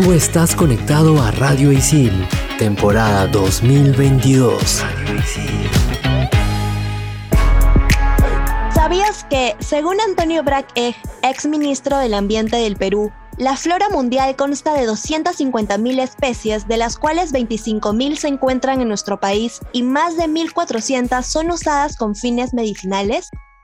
Tú estás conectado a Radio Isil, temporada 2022. ¿Sabías que, según Antonio Brack ex ministro del Ambiente del Perú, la flora mundial consta de 250.000 especies, de las cuales 25.000 se encuentran en nuestro país y más de 1.400 son usadas con fines medicinales?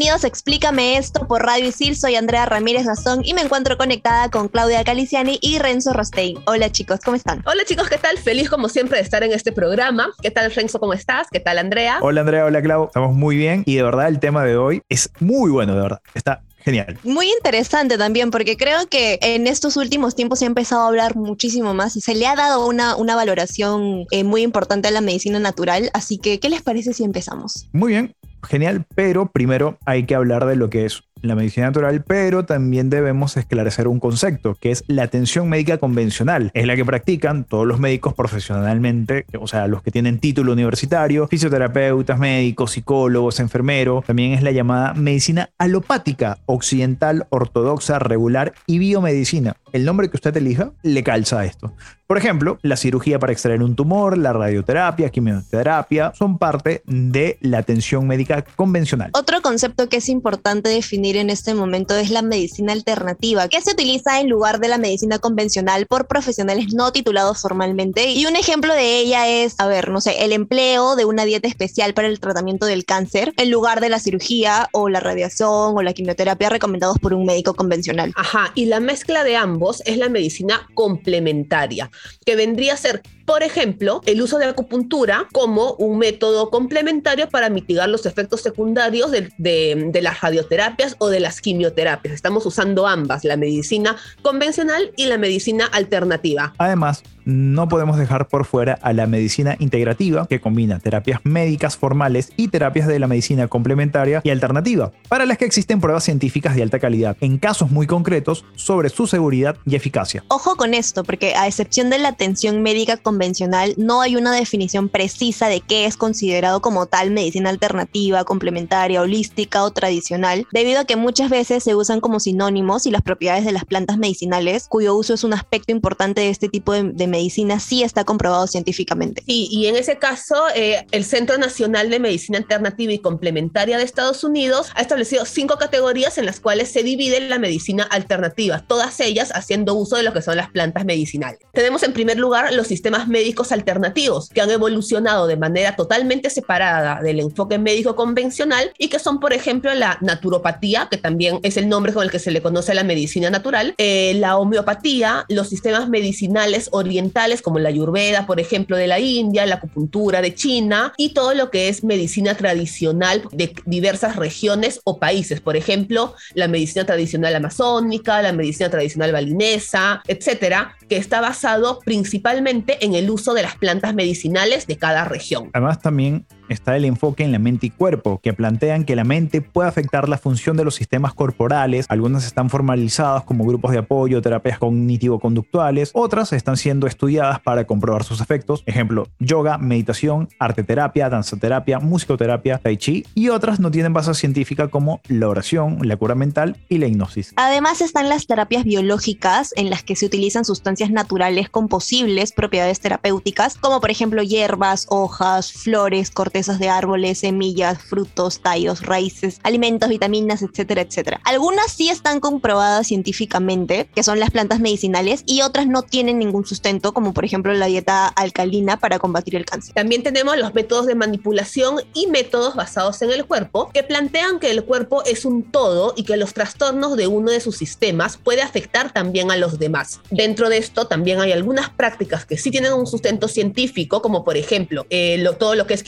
Bienvenidos a Explícame esto por Radio Isil. Soy Andrea Ramírez Gastón y me encuentro conectada con Claudia Caliciani y Renzo Rostein. Hola chicos, ¿cómo están? Hola chicos, ¿qué tal? Feliz como siempre de estar en este programa. ¿Qué tal Renzo, cómo estás? ¿Qué tal Andrea? Hola Andrea, hola Clau. Estamos muy bien y de verdad el tema de hoy es muy bueno, de verdad. Está Genial. Muy interesante también, porque creo que en estos últimos tiempos se ha empezado a hablar muchísimo más y se le ha dado una, una valoración eh, muy importante a la medicina natural. Así que, ¿qué les parece si empezamos? Muy bien, genial, pero primero hay que hablar de lo que es la medicina natural, pero también debemos esclarecer un concepto, que es la atención médica convencional. Es la que practican todos los médicos profesionalmente, o sea, los que tienen título universitario, fisioterapeutas, médicos, psicólogos, enfermeros. También es la llamada medicina alopática, occidental, ortodoxa, regular y biomedicina. El nombre que usted elija le calza a esto. Por ejemplo, la cirugía para extraer un tumor, la radioterapia, quimioterapia, son parte de la atención médica convencional. Otro concepto que es importante definir en este momento es la medicina alternativa, que se utiliza en lugar de la medicina convencional por profesionales no titulados formalmente. Y un ejemplo de ella es, a ver, no sé, el empleo de una dieta especial para el tratamiento del cáncer en lugar de la cirugía o la radiación o la quimioterapia recomendados por un médico convencional. Ajá, y la mezcla de ambos es la medicina complementaria que vendría a ser, por ejemplo, el uso de acupuntura como un método complementario para mitigar los efectos secundarios de, las radioterapias o de las quimioterapias. Estamos usando ambas, la medicina convencional y la medicina alternativa. Además, no podemos dejar por fuera a la medicina integrativa, que combina terapias médicas formales y terapias de la medicina complementaria y alternativa, para las que existen pruebas científicas de alta calidad, en casos muy concretos, sobre su seguridad y eficacia. Ojo con esto, porque a excepción de la atención médica convencional, no hay una definición precisa de qué es considerado como tal medicina alternativa, complementaria, holística o tradicional, debido a que muchas veces se usan como sinónimos y las propiedades de las plantas medicinales, cuyo uso es un aspecto importante de este tipo de, de medicina sí está comprobado científicamente. Sí, y en ese caso, eh, el Centro Nacional de Medicina Alternativa y Complementaria de Estados Unidos ha establecido cinco categorías en las cuales se divide la medicina alternativa, todas ellas haciendo uso de lo que son las plantas medicinales. Tenemos en primer lugar los sistemas médicos alternativos, que han evolucionado de manera totalmente separada del enfoque médico convencional y que son, por ejemplo, la naturopatía, que también es el nombre con el que se le conoce a la medicina natural, eh, la homeopatía, los sistemas medicinales orientales, como la ayurveda, por ejemplo, de la India, la acupuntura de China y todo lo que es medicina tradicional de diversas regiones o países, por ejemplo, la medicina tradicional amazónica, la medicina tradicional balinesa, etcétera, que está basado principalmente en el uso de las plantas medicinales de cada región. Además, también está el enfoque en la mente y cuerpo, que plantean que la mente puede afectar la función de los sistemas corporales. Algunas están formalizadas como grupos de apoyo, terapias cognitivo-conductuales, otras están siendo estudiadas para comprobar sus efectos. Ejemplo, yoga, meditación, arte terapia, danzaterapia, musicoterapia, tai chi, y otras no tienen base científica como la oración, la cura mental y la hipnosis. Además están las terapias biológicas en las que se utilizan sustancias naturales con posibles propiedades terapéuticas, como por ejemplo hierbas, hojas, flores, cortes cortezas de árboles, semillas, frutos, tallos, raíces, alimentos, vitaminas, etcétera, etcétera. Algunas sí están comprobadas científicamente, que son las plantas medicinales, y otras no tienen ningún sustento, como por ejemplo la dieta alcalina para combatir el cáncer. También tenemos los métodos de manipulación y métodos basados en el cuerpo que plantean que el cuerpo es un todo y que los trastornos de uno de sus sistemas puede afectar también a los demás. Dentro de esto también hay algunas prácticas que sí tienen un sustento científico, como por ejemplo eh, todo lo que es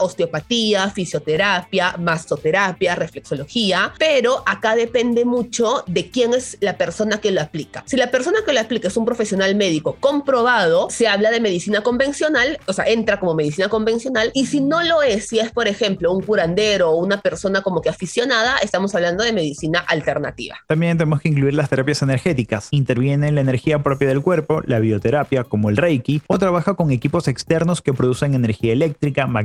osteopatía, fisioterapia, masoterapia, reflexología, pero acá depende mucho de quién es la persona que lo aplica. Si la persona que lo aplica es un profesional médico comprobado, se habla de medicina convencional, o sea, entra como medicina convencional, y si no lo es, si es por ejemplo un curandero o una persona como que aficionada, estamos hablando de medicina alternativa. También tenemos que incluir las terapias energéticas. Interviene en la energía propia del cuerpo, la bioterapia como el Reiki, o trabaja con equipos externos que producen energía eléctrica, magnética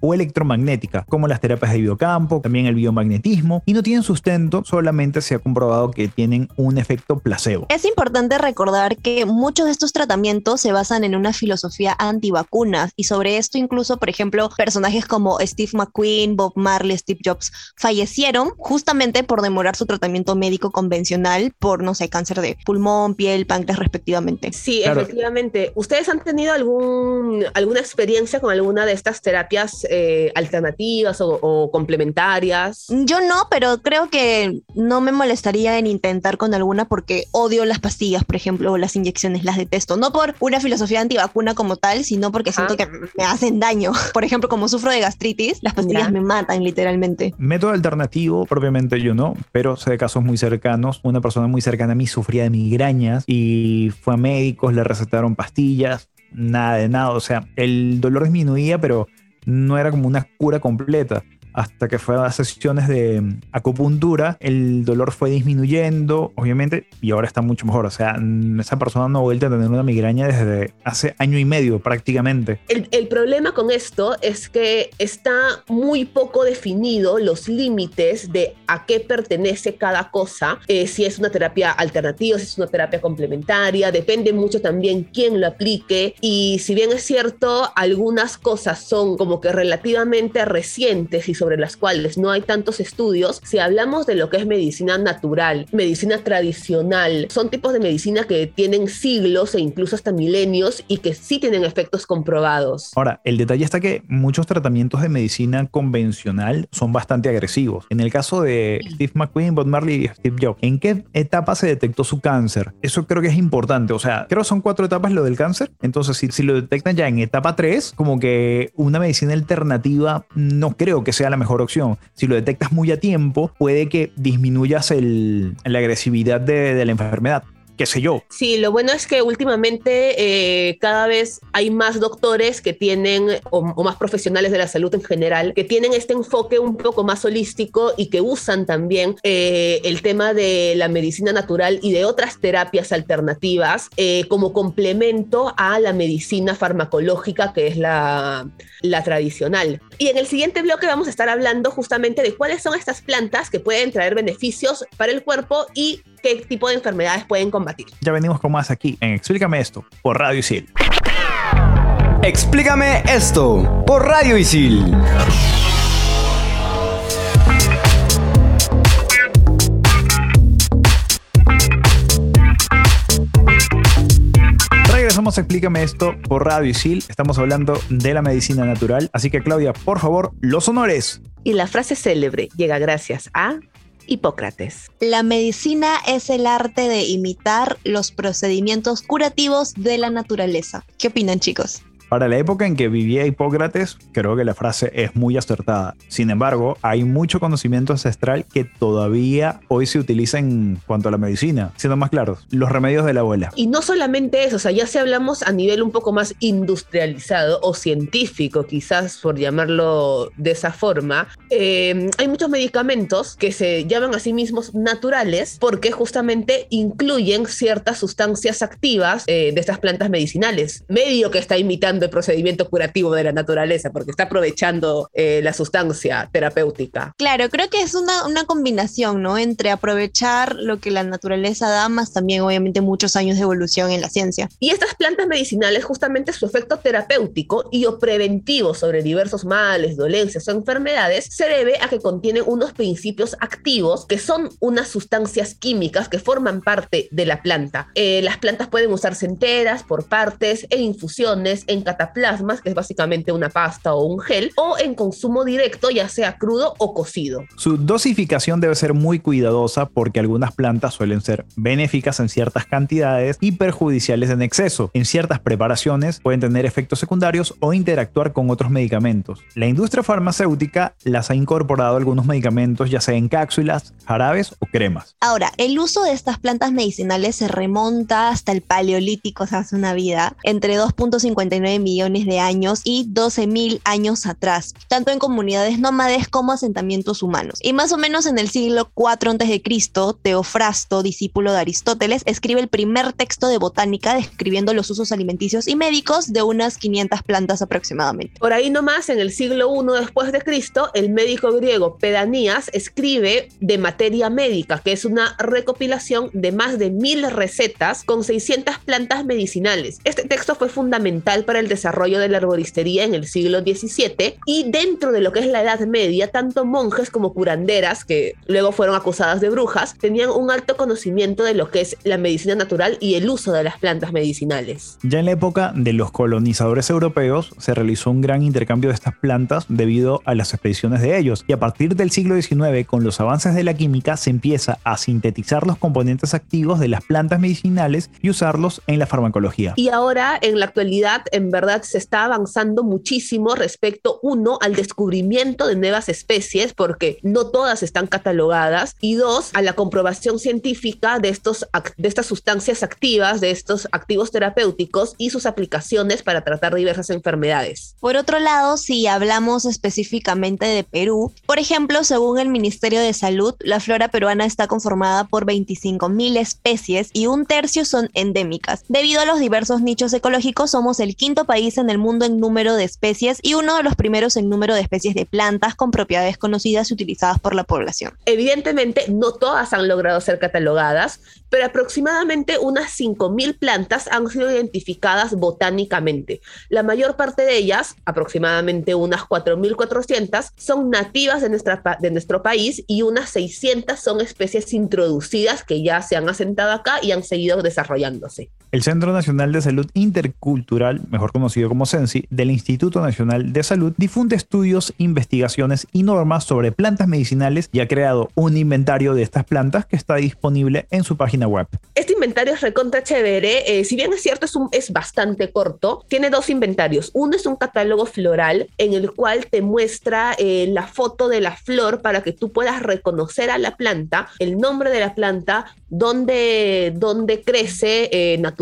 o electromagnética, como las terapias de biocampo, también el biomagnetismo, y no tienen sustento, solamente se ha comprobado que tienen un efecto placebo. Es importante recordar que muchos de estos tratamientos se basan en una filosofía antivacunas y sobre esto incluso, por ejemplo, personajes como Steve McQueen, Bob Marley, Steve Jobs fallecieron justamente por demorar su tratamiento médico convencional por, no sé, cáncer de pulmón, piel, páncreas respectivamente. Sí, efectivamente. ¿Ustedes han tenido algún, alguna experiencia con alguna de estas terapias eh, alternativas o, o complementarias? Yo no, pero creo que no me molestaría en intentar con alguna porque odio las pastillas, por ejemplo, o las inyecciones, las detesto. No por una filosofía antivacuna como tal, sino porque siento que me hacen daño. Por ejemplo, como sufro de gastritis, las pastillas me matan literalmente. Método alternativo, propiamente yo no, pero sé de casos muy cercanos. Una persona muy cercana a mí sufría de migrañas y fue a médicos, le recetaron pastillas, nada de nada. O sea, el dolor disminuía, pero no era como una cura completa hasta que fue a sesiones de mm, acupuntura, el dolor fue disminuyendo, obviamente, y ahora está mucho mejor. O sea, mm, esa persona no ha vuelto a tener una migraña desde hace año y medio prácticamente. El, el problema con esto es que está muy poco definido los límites de a qué pertenece cada cosa, eh, si es una terapia alternativa, si es una terapia complementaria, depende mucho también quién lo aplique y si bien es cierto, algunas cosas son como que relativamente recientes y sobre las cuales no hay tantos estudios, si hablamos de lo que es medicina natural, medicina tradicional, son tipos de medicina que tienen siglos e incluso hasta milenios y que sí tienen efectos comprobados. Ahora, el detalle está que muchos tratamientos de medicina convencional son bastante agresivos. En el caso de Steve McQueen, Bob Marley y Steve Jobs, ¿en qué etapa se detectó su cáncer? Eso creo que es importante. O sea, creo que son cuatro etapas lo del cáncer. Entonces, si, si lo detectan ya en etapa 3, como que una medicina alternativa no creo que sea la mejor opción. Si lo detectas muy a tiempo, puede que disminuyas el, la agresividad de, de la enfermedad sé yo. Sí, lo bueno es que últimamente eh, cada vez hay más doctores que tienen, o, o, más profesionales de la salud en general, que tienen este enfoque un poco más holístico y que usan también eh, el tema de la medicina natural y de otras terapias alternativas eh, como complemento a la medicina farmacológica que es la, la tradicional. Y en el siguiente bloque vamos a estar hablando justamente de cuáles son estas plantas que pueden traer beneficios para el cuerpo y qué tipo de enfermedades pueden combatir. Ya venimos con más aquí en Explícame esto por Radio Isil. Explícame esto por Radio Isil. Regresamos a Explícame esto por Radio Isil. Estamos hablando de la medicina natural. Así que Claudia, por favor, los honores. Y la frase célebre llega gracias a Hipócrates. La medicina es el arte de imitar los procedimientos curativos de la naturaleza. ¿Qué opinan chicos? Para la época en que vivía Hipócrates, creo que la frase es muy acertada. Sin embargo, hay mucho conocimiento ancestral que todavía hoy se utiliza en cuanto a la medicina. Siendo más claros, los remedios de la abuela. Y no solamente eso, o sea, ya si hablamos a nivel un poco más industrializado o científico, quizás por llamarlo de esa forma, eh, hay muchos medicamentos que se llaman a sí mismos naturales porque justamente incluyen ciertas sustancias activas eh, de estas plantas medicinales. Medio que está imitando el procedimiento curativo de la naturaleza, porque está aprovechando eh, la sustancia terapéutica. Claro, creo que es una, una combinación, ¿no? Entre aprovechar lo que la naturaleza da, más también obviamente muchos años de evolución en la ciencia. Y estas plantas medicinales, justamente su efecto terapéutico y o preventivo sobre diversos males, dolencias o enfermedades, se debe a que contienen unos principios activos que son unas sustancias químicas que forman parte de la planta. Eh, las plantas pueden usarse enteras, por partes, en infusiones, en cataplasmas, que es básicamente una pasta o un gel, o en consumo directo, ya sea crudo o cocido. Su dosificación debe ser muy cuidadosa porque algunas plantas suelen ser benéficas en ciertas cantidades y perjudiciales en exceso. En ciertas preparaciones pueden tener efectos secundarios o interactuar con otros medicamentos. La industria farmacéutica las ha incorporado a algunos medicamentos, ya sea en cápsulas, jarabes o cremas. Ahora, el uso de estas plantas medicinales se remonta hasta el paleolítico, o sea, hace una vida, entre 2.59 millones de años y 12.000 años atrás, tanto en comunidades nómades como asentamientos humanos. Y más o menos en el siglo IV a.C., Teofrasto, discípulo de Aristóteles, escribe el primer texto de botánica describiendo los usos alimenticios y médicos de unas 500 plantas aproximadamente. Por ahí nomás, en el siglo I después de Cristo, el médico griego Pedanías escribe de materia médica, que es una recopilación de más de mil recetas con 600 plantas medicinales. Este texto fue fundamental para el desarrollo de la arboristería en el siglo XVII y dentro de lo que es la Edad Media, tanto monjes como curanderas, que luego fueron acusadas de brujas, tenían un alto conocimiento de lo que es la medicina natural y el uso de las plantas medicinales. Ya en la época de los colonizadores europeos se realizó un gran intercambio de estas plantas debido a las expediciones de ellos y a partir del siglo XIX con los avances de la química se empieza a sintetizar los componentes activos de las plantas medicinales y usarlos en la farmacología. Y ahora en la actualidad en verdad se está avanzando muchísimo respecto uno al descubrimiento de nuevas especies porque no todas están catalogadas y dos a la comprobación científica de estos de estas sustancias activas, de estos activos terapéuticos y sus aplicaciones para tratar diversas enfermedades. Por otro lado, si hablamos específicamente de Perú, por ejemplo, según el Ministerio de Salud, la flora peruana está conformada por 25.000 especies y un tercio son endémicas. Debido a los diversos nichos ecológicos, somos el quinto país en el mundo en número de especies y uno de los primeros en número de especies de plantas con propiedades conocidas y utilizadas por la población. Evidentemente, no todas han logrado ser catalogadas, pero aproximadamente unas 5.000 plantas han sido identificadas botánicamente. La mayor parte de ellas, aproximadamente unas 4.400, son nativas de, nuestro país y unas 600 son especies introducidas que ya se han asentado acá y han seguido desarrollándose. El Centro Nacional de Salud Intercultural, mejor conocido como CENSI, del Instituto Nacional de Salud, difunde estudios, investigaciones y normas sobre plantas medicinales y ha creado un inventario de estas plantas que está disponible en su página web. Este inventario es recontra chévere, eh, si bien es cierto es, un, es bastante corto, tiene dos inventarios. Uno es un catálogo floral en el cual te muestra eh, la foto de la flor para que tú puedas reconocer a la planta, el nombre de la planta, dónde, dónde crece eh, naturalmente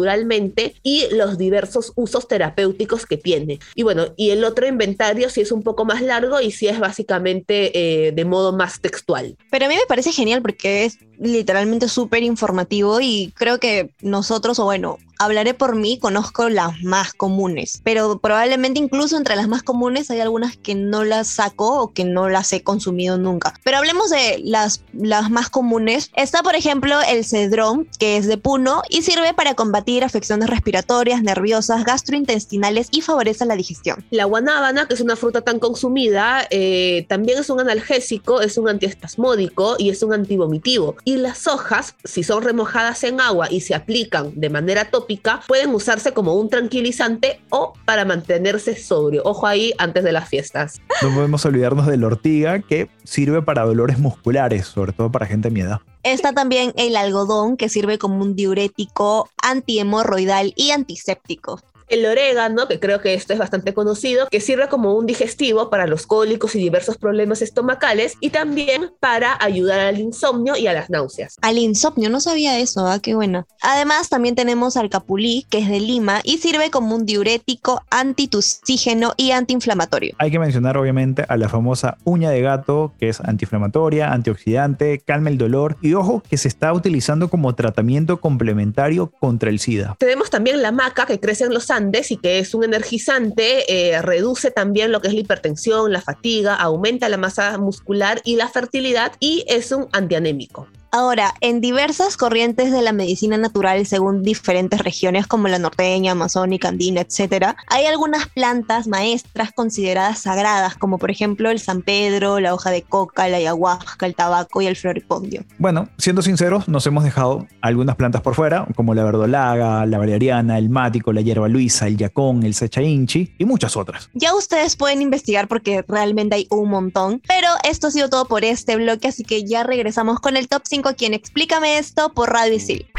y los diversos usos terapéuticos que tiene. Y bueno, y el otro inventario sí es un poco más largo y sí es básicamente eh, de modo más textual. Pero a mí me parece genial porque es literalmente súper informativo y creo que nosotros, o bueno, hablaré por mí, conozco las más comunes, pero probablemente incluso entre las más comunes hay algunas que no las saco o que no las he consumido nunca. Pero hablemos de las, las más comunes. Está, por ejemplo, el cedrón, que es de puno y sirve para combatir afecciones respiratorias, nerviosas, gastrointestinales y favorece la digestión. La guanábana, que es una fruta tan consumida, eh, también es un analgésico, es un antiespasmódico y es un antivomitivo. Las hojas, si son remojadas en agua y se aplican de manera tópica, pueden usarse como un tranquilizante o para mantenerse sobrio. Ojo ahí antes de las fiestas. No podemos olvidarnos de la ortiga que sirve para dolores musculares, sobre todo para gente de Está también el algodón que sirve como un diurético antihemorroidal y antiséptico el orégano, que creo que esto es bastante conocido, que sirve como un digestivo para los cólicos y diversos problemas estomacales y también para ayudar al insomnio y a las náuseas. Al insomnio, no sabía eso, ¿ah? qué bueno. Además, también tenemos al capulí, que es de Lima y sirve como un diurético, antitussígeno y antiinflamatorio. Hay que mencionar obviamente a la famosa uña de gato, que es antiinflamatoria, antioxidante, calma el dolor y ojo que se está utilizando como tratamiento complementario contra el SIDA. Tenemos también la maca que crece en los y que es un energizante, eh, reduce también lo que es la hipertensión, la fatiga, aumenta la masa muscular y la fertilidad y es un antianémico. Ahora, en diversas corrientes de la medicina natural, según diferentes regiones como la norteña, amazónica, andina, etc., hay algunas plantas maestras consideradas sagradas, como por ejemplo el San Pedro, la hoja de coca, la ayahuasca, el tabaco y el floripondio. Bueno, siendo sinceros, nos hemos dejado algunas plantas por fuera, como la verdolaga, la valeriana, el mático, la hierba luisa, el yacón, el secha inchi y muchas otras. Ya ustedes pueden investigar porque realmente hay un montón, pero esto ha sido todo por este bloque, así que ya regresamos con el top 5 quien Explícame esto por Radio Isil.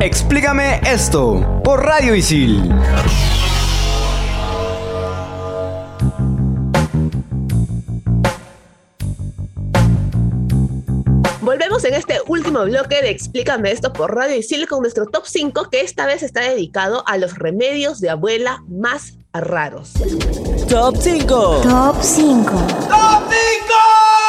Explícame esto por Radio Isil. Volvemos en este último bloque de Explícame esto por Radio Isil con nuestro top 5 que esta vez está dedicado a los remedios de abuela más raros. Top 5. Top 5. ¡Top 5!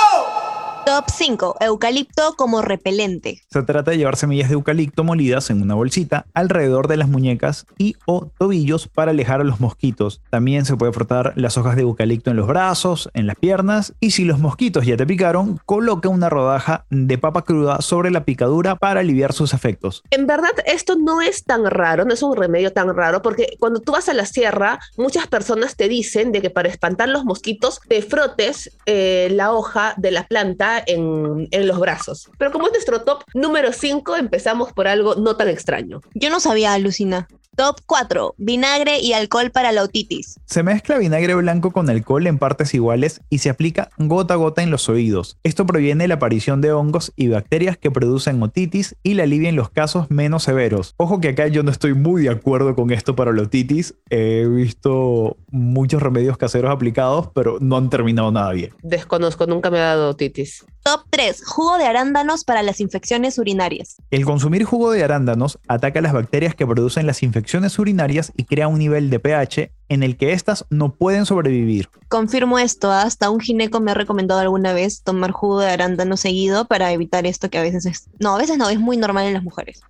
Top 5. Eucalipto como repelente. Se trata de llevar semillas de eucalipto molidas en una bolsita alrededor de las muñecas y o tobillos para alejar a los mosquitos. También se puede frotar las hojas de eucalipto en los brazos, en las piernas y si los mosquitos ya te picaron, coloca una rodaja de papa cruda sobre la picadura para aliviar sus efectos. En verdad, esto no es tan raro, no es un remedio tan raro, porque cuando tú vas a la sierra, muchas personas te dicen de que para espantar los mosquitos te frotes eh, la hoja de la planta en, los brazos. Pero como es nuestro top número 5, empezamos por algo no tan extraño. Yo no sabía, Lucina. Top 4. Vinagre y alcohol para la otitis. Se mezcla vinagre blanco con alcohol en partes iguales y se aplica gota a gota en los oídos. Esto previene la aparición de hongos y bacterias que producen otitis y la alivia en los casos menos severos. Ojo que acá yo no estoy muy de acuerdo con esto para la otitis. He visto muchos remedios caseros aplicados, pero no han terminado nada bien. Desconozco, nunca me ha dado otitis. Top 3. Jugo de arándanos para las infecciones urinarias. El consumir jugo de arándanos ataca las bacterias que producen las infecciones urinarias y crea un nivel de pH en el que éstas no pueden sobrevivir. Confirmo esto, hasta un gineco me ha recomendado alguna vez tomar jugo de arándano seguido para evitar esto que a veces es... No, a veces no, es muy normal en las mujeres.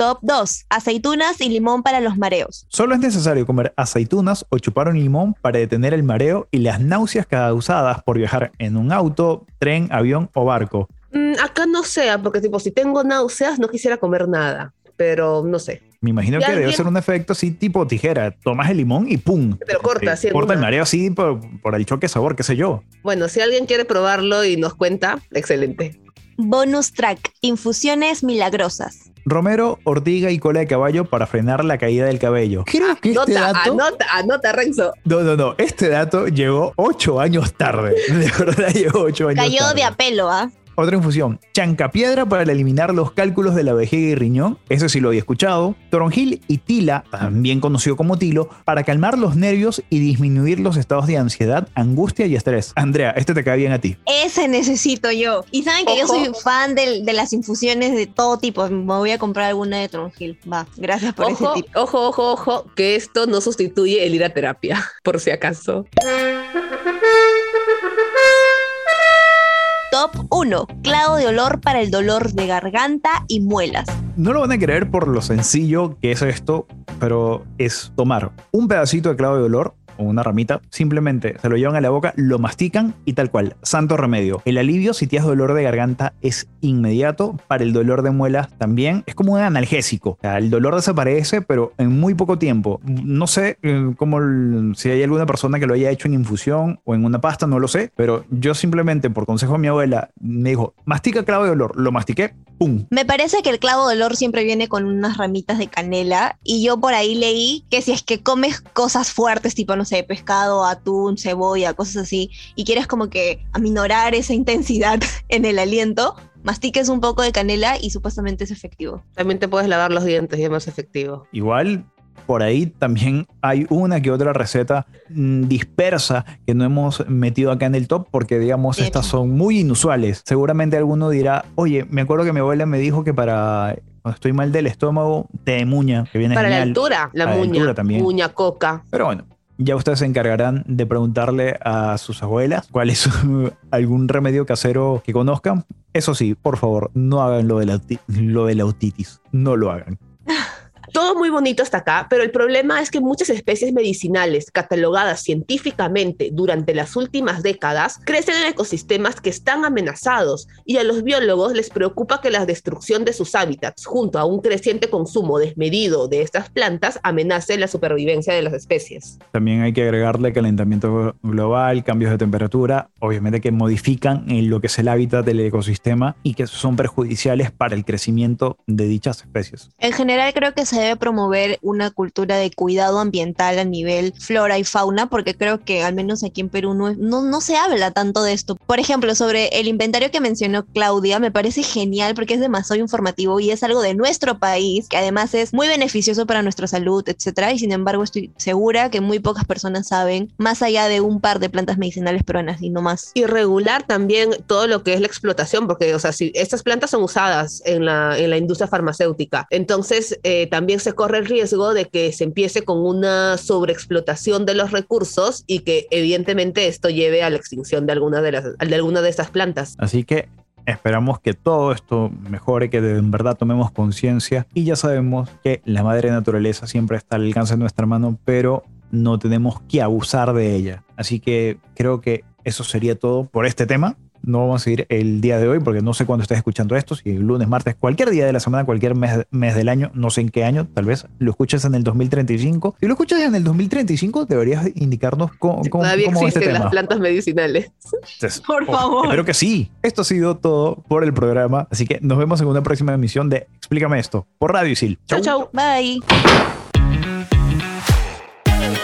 Top 2. Aceitunas y limón para los mareos. Solo es necesario comer aceitunas o chupar un limón para detener el mareo y las náuseas causadas por viajar en un auto, tren, avión o barco. Mm, acá no sé, porque tipo, si tengo náuseas no quisiera comer nada, pero no sé. Me imagino que debe ser un efecto así tipo tijera. Tomas el limón y ¡pum! Pero corta, Te así en Corta el mareo así por, por el choque de sabor, qué sé yo. Bueno, si alguien quiere probarlo y nos cuenta, excelente. Bonus track. Infusiones milagrosas. Romero, ortiga y cola de caballo para frenar la caída del cabello. Creo que este Anota, dato. anota, anota, Renzo. No, no, no. Este dato llegó ocho años tarde. De verdad llegó ocho años Cayó tarde. de apelo, ¿ah? Otra infusión, chancapiedra para eliminar los cálculos de la vejiga y riñón, ese sí lo había escuchado, toronjil y tila, también conocido como tilo, para calmar los nervios y disminuir los estados de ansiedad, angustia y estrés. Andrea, este te cae bien a ti. Ese necesito yo. Y saben que yo soy fan de, las infusiones de todo tipo. Me voy a comprar alguna de Tronjil. Va, gracias por Ojo, ese tip. ojo, ojo, ojo, que esto no sustituye el ir a terapia, por si acaso. Top 1. Clavo de olor para el dolor de garganta y muelas. No lo van a creer por lo sencillo que es esto, pero es tomar un pedacito de clavo de olor una ramita, simplemente se lo llevan a la boca, lo mastican y tal cual, santo remedio. El alivio si tienes dolor de garganta es inmediato, para el dolor de muelas también, es como un analgésico. O sea, el dolor desaparece, pero en muy poco tiempo. No sé eh, cómo si hay alguna persona que lo haya hecho en infusión o en una pasta, no lo sé, pero yo simplemente por consejo de mi abuela me dijo, mastica clavo de olor, lo mastiqué, ¡pum! Me parece que el clavo de olor siempre viene con unas ramitas de canela y yo por ahí leí que si es que comes cosas fuertes, tipo, no sé, pescado, atún, cebolla, cosas así, y quieres como que aminorar esa intensidad en el aliento, mastiques un poco de canela y supuestamente es efectivo. También te puedes lavar los dientes y es más efectivo. Igual por ahí también hay una que otra receta mm, dispersa que no hemos metido acá en el top porque digamos De estas hecho. son muy inusuales. Seguramente alguno dirá, oye, me acuerdo que mi abuela me dijo que para cuando estoy mal del estómago, té de muña, que viene Para la altura, la la muña, altura también. muña coca. Pero bueno, ya ustedes se encargarán de preguntarle a sus abuelas cuál es algún remedio casero que conozcan. Eso sí, por favor, no hagan lo de la, lo de la otitis. No lo hagan. Todo muy bonito hasta acá, pero el problema es que muchas especies medicinales catalogadas científicamente durante las últimas décadas crecen en ecosistemas que están amenazados y a los biólogos les preocupa que la destrucción de sus hábitats junto a un creciente consumo desmedido de estas plantas amenace la supervivencia de las especies. También hay que agregarle calentamiento global, cambios de temperatura, obviamente que modifican en lo que es el hábitat del ecosistema y que son perjudiciales para el crecimiento de dichas especies. En general creo que se debe promover una cultura de cuidado ambiental a nivel flora y fauna, porque creo que al menos aquí en Perú no, no, no se habla tanto de esto. Por ejemplo, sobre el inventario que mencionó Claudia, me parece genial porque es demasiado informativo y es algo de nuestro país, que además es muy beneficioso para nuestra salud, etcétera, y sin embargo estoy segura que muy pocas personas saben, más allá de un par de plantas medicinales peruanas y no más. Y regular también todo lo que es la explotación, porque, o sea, si estas plantas son usadas en la, en la industria farmacéutica, entonces eh, también se corre el riesgo de que se empiece con una sobreexplotación de los recursos y que evidentemente esto lleve a la extinción de alguna de, las, de, alguna de estas plantas. Así que Esperamos que todo esto mejore, que de verdad tomemos conciencia y ya sabemos que la madre naturaleza siempre está al alcance de nuestra mano, pero no tenemos que abusar de ella. Así que creo que eso sería todo por este tema no vamos a seguir el día de hoy porque no sé cuándo estés escuchando esto, si lunes, martes, cualquier día de la semana, cualquier mes, mes del año, no sé en qué año, tal vez lo escuches en el 2035. Si lo escuchas en el 2035, deberías indicarnos cómo, cómo, Todavía cómo existen este las tema. plantas medicinales. Entonces, Por oh, favor. Espero que sí. Esto ha sido todo por el programa, así que nos vemos en una próxima emisión de Explícame esto por Radio Isil. Chau, chau. Bye.